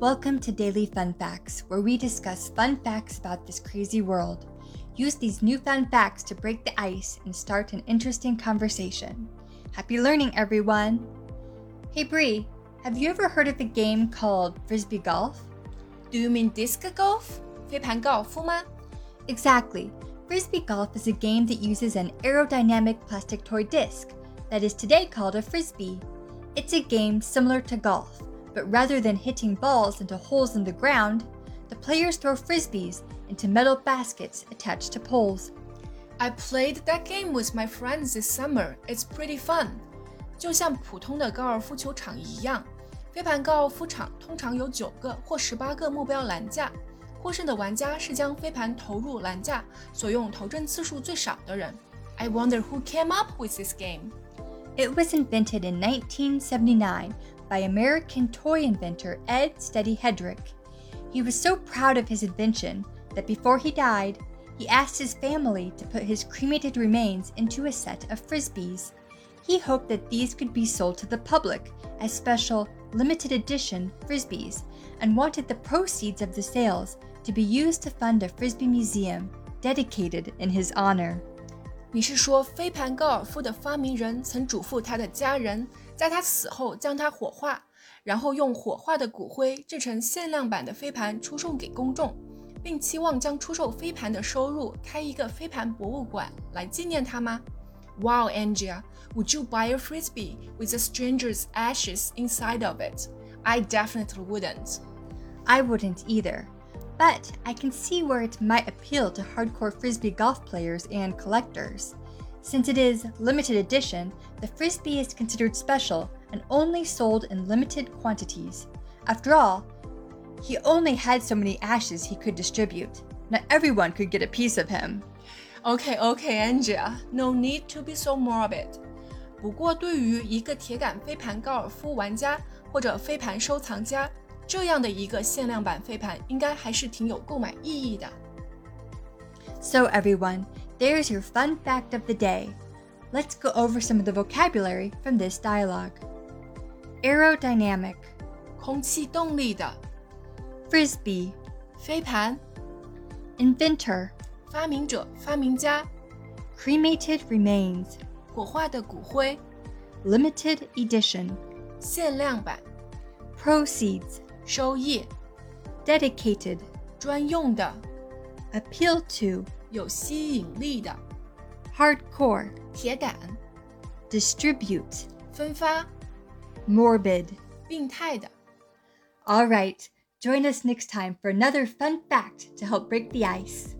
Welcome to Daily Fun Facts, where we discuss fun facts about this crazy world. Use these newfound facts to break the ice and start an interesting conversation. Happy learning, everyone! Hey Brie, have you ever heard of a game called frisbee golf? Do you mean disc golf? Exactly. Frisbee golf is a game that uses an aerodynamic plastic toy disc, that is today called a frisbee. It's a game similar to golf, but rather than hitting balls into holes in the ground, the players throw frisbees into metal baskets attached to poles. I played that game with my friends this summer. It's pretty fun. 就像普通的高尔夫球场一样，飞盘高尔夫场通常有九个或十八个目标栏架。获胜的玩家是将飞盘投入栏架所用投掷次数最少的人。I wonder who came up with this game. It was invented in 1979 by American toy inventor Ed Steady Headrick. He was so proud of his invention that before he died, he asked his family to put his cremated remains into a set of frisbees. He hoped that these could be sold to the public as special limited edition frisbees and wanted the proceeds of the sales to be used to fund a frisbee museum dedicated in his honor. 你是说飞盘高尔夫的发明人曾嘱咐他的家人，在他死后将他火化，然后用火化的骨灰制成限量版的飞盘出售给公众，并期望将出售飞盘的收入开一个飞盘博物馆来纪念他吗？Wow, Andrea, would you buy a frisbee with a stranger's ashes inside of it? I definitely wouldn't. I wouldn't either But I can see where it might appeal to hardcore frisbee golf players and collectors. Since it is limited edition, the frisbee is considered special and only sold in limited quantities. After all, he only had so many ashes he could distribute. Not everyone could get a piece of him. Okay, okay, Angela, no need to be so morbid. 不过，对于一个铁杆飞盘高尔夫玩家或者飞盘收藏家， 这样的一个限量版飞盘应该还是挺有购买意义的。So everyone, there's your fun fact of the day. Let's go over some of the vocabulary from this dialogue. Aerodynamic, 空气动力的 frisbee, 飞盘， inventor, 发明者、发明家， cremated remains, 火化的骨灰， limited edition, 限量版， proceeds, 收益， dedicated, 专用的， appeal to, 有吸引力的， hardcore, 铁杆， distribute, 分发， morbid. 病态的。 All right, join us next time for another fun fact to help break the ice.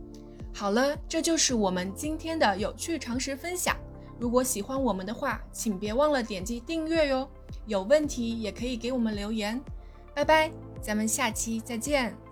好了，这就是我们今天的有趣常识分享。如果喜欢我们的话，请别忘了点击订阅哟。有问题也可以给我们留言。 拜拜，咱们下期再见。